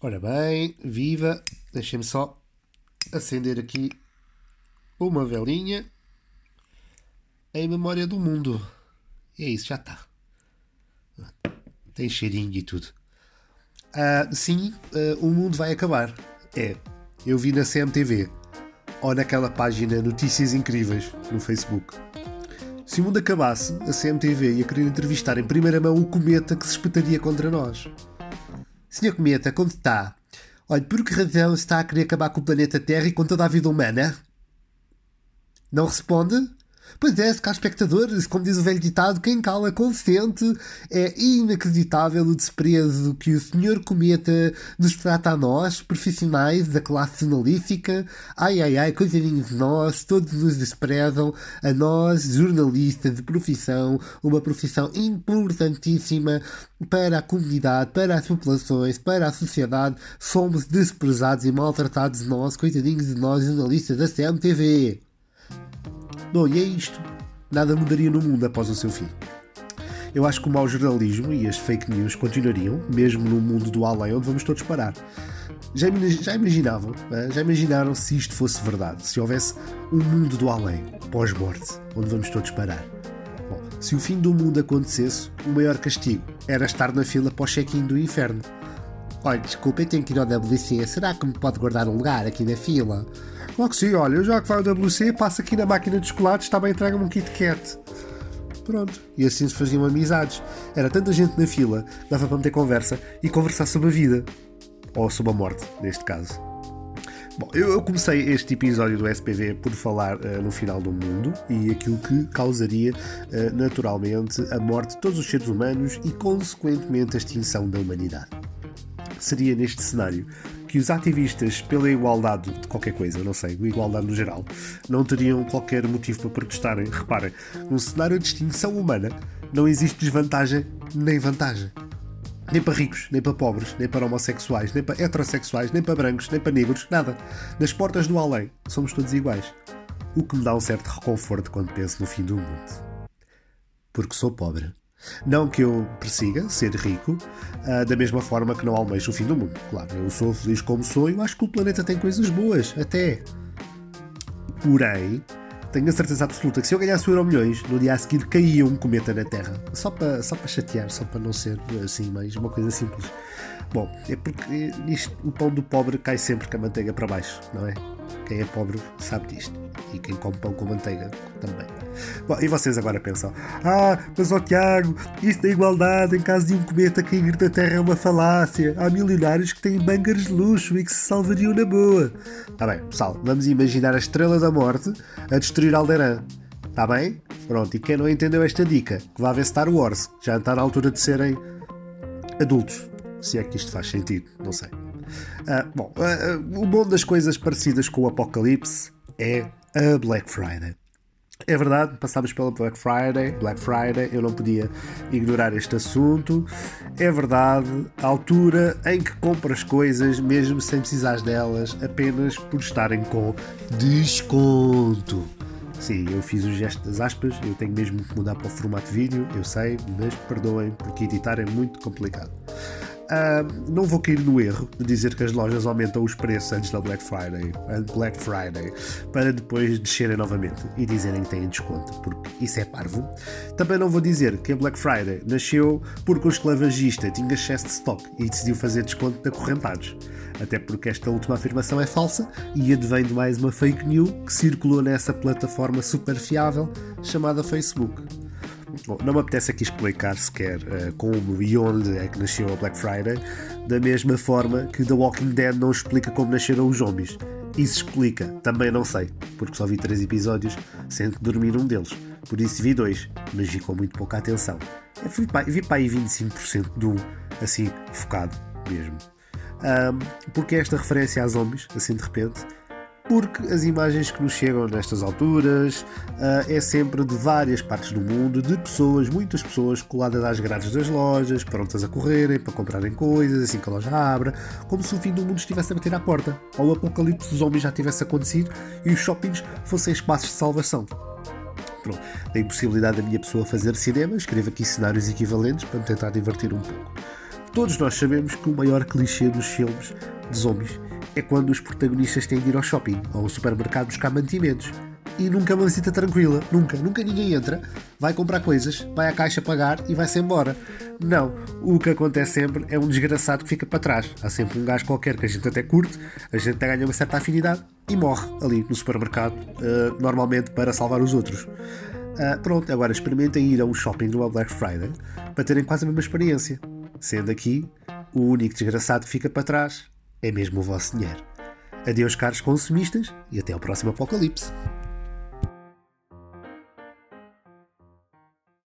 Ora bem, viva! Deixem-me só acender aqui uma velinha em memória do mundo. E é isso, já está. Tem cheirinho e tudo. Ah, sim, ah, o mundo vai acabar. É, eu vi na CMTV ou naquela página Notícias Incríveis no Facebook. Se o mundo acabasse, a CMTV ia querer entrevistar em primeira mão o cometa que se espetaria contra nós. Senhor Cometa, como está? Olha, por que razão está a querer acabar com o planeta Terra e com toda a vida humana? Não responde? Pois é, se cá espectadores, como diz o velho ditado, quem cala consente. É inacreditável o desprezo que o senhor Cometa nos trata a nós, profissionais da classe jornalística. Ai, ai, ai, coisadinhos de nós, todos nos desprezam. A nós, jornalistas de profissão, uma profissão importantíssima para a comunidade, para as populações, para a sociedade. Somos desprezados e maltratados nós, coitadinhos de nós, jornalistas da CMTV. Bom, e é isto. Nada mudaria no mundo após o seu fim. Eu acho que o mau jornalismo e as fake news continuariam, mesmo no mundo do além, onde vamos todos parar. Já, já imaginavam, né? já imaginaram se isto fosse verdade, se houvesse um mundo do além, pós-morte, onde vamos todos parar. Bom, se o fim do mundo acontecesse, o maior castigo era estar na fila o check-in do inferno. Olha, desculpa, eu tenho que ir ao WC, será que me pode guardar um lugar aqui na fila? Que sim, olha, já que vai ao WC, passa aqui na máquina de chocolates, bem, entrega-me um Kit Kat. Pronto. E assim se faziam amizades. Era tanta gente na fila, dava para meter conversa e conversar sobre a vida. Ou sobre a morte, neste caso. Bom, eu comecei este episódio do SPV por falar uh, no final do mundo e aquilo que causaria uh, naturalmente a morte de todos os seres humanos e, consequentemente, a extinção da humanidade. Seria neste cenário que os ativistas pela igualdade de qualquer coisa, não sei, igualdade no geral, não teriam qualquer motivo para protestarem. Reparem, num cenário de extinção humana não existe desvantagem nem vantagem. Nem para ricos, nem para pobres, nem para homossexuais, nem para heterossexuais, nem para brancos, nem para negros, nada. Nas portas do além, somos todos iguais. O que me dá um certo reconforto quando penso no fim do mundo. Porque sou pobre. Não que eu persiga ser rico, uh, da mesma forma que não almejo o fim do mundo. Claro, eu sou feliz como sou e eu acho que o planeta tem coisas boas, até. Porém, tenho a certeza absoluta que se eu ganhasse o Euro Milhões, no dia a seguir caía um cometa na Terra. Só para, só para chatear, só para não ser assim, mais uma coisa simples. Bom, é porque isto, o pão do pobre cai sempre com a manteiga para baixo, não é? Quem é pobre sabe disto. E quem come pão com manteiga também. Bom, e vocês agora pensam: Ah, mas ó oh, Tiago, isso da igualdade em caso de um cometa cair da Terra é uma falácia. Há milionários que têm bangers de luxo e que se salvariam na boa. Está bem, pessoal, vamos imaginar a estrela da morte a destruir Alderan. Está bem? Pronto, e quem não entendeu esta dica, que vá ver Star Wars, já está na altura de serem adultos. Se é que isto faz sentido, não sei. Uh, bom, uh, uh, o bom das coisas parecidas com o Apocalipse é a Black Friday. É verdade, passámos pela Black Friday, Black Friday, eu não podia ignorar este assunto. É verdade, a altura em que compras coisas, mesmo sem precisar delas, apenas por estarem com desconto. Sim, eu fiz o gesto das aspas, eu tenho mesmo que mudar para o formato vídeo, eu sei, mas perdoem porque editar é muito complicado. Uh, não vou cair no erro de dizer que as lojas aumentam os preços antes da Black Friday, Black Friday para depois descerem novamente e dizerem que têm desconto, porque isso é parvo. Também não vou dizer que a Black Friday nasceu porque o esclavagista tinha excesso de stock e decidiu fazer desconto de acorrentados. Até porque esta última afirmação é falsa e advém de mais uma fake news que circulou nessa plataforma super fiável chamada Facebook. Bom, não me apetece aqui explicar sequer uh, como e onde é que nasceu a Black Friday, da mesma forma que The Walking Dead não explica como nasceram os zombies. Isso explica, também não sei, porque só vi três episódios, sendo que dormir um deles. Por isso vi dois, mas vi com muito pouca atenção. Eu vi para, vi para aí 25% do assim, focado mesmo. Um, porque esta referência a zombies, assim de repente, porque as imagens que nos chegam nestas alturas uh, é sempre de várias partes do mundo, de pessoas, muitas pessoas coladas às grades das lojas, prontas a correrem para comprarem coisas assim que a loja abra, como se o fim do mundo estivesse a bater à porta, ou o apocalipse dos zombies já tivesse acontecido e os shoppings fossem espaços de salvação. Pronto, da impossibilidade da minha pessoa fazer cinema, escrevo aqui cenários equivalentes para me tentar divertir um pouco. Todos nós sabemos que o maior clichê dos filmes de zombies é quando os protagonistas têm de ir ao shopping ou ao supermercado buscar mantimentos. E nunca é uma visita tranquila, nunca, nunca ninguém entra, vai comprar coisas, vai à caixa pagar e vai-se embora. Não, o que acontece sempre é um desgraçado que fica para trás. Há sempre um gajo qualquer que a gente até curte, a gente até ganha uma certa afinidade e morre ali no supermercado, uh, normalmente para salvar os outros. Uh, pronto, agora experimentem ir a um shopping numa Black Friday para terem quase a mesma experiência. Sendo aqui, o único desgraçado que fica para trás é mesmo o vosso dinheiro. Adeus, caros consumistas, e até ao próximo Apocalipse.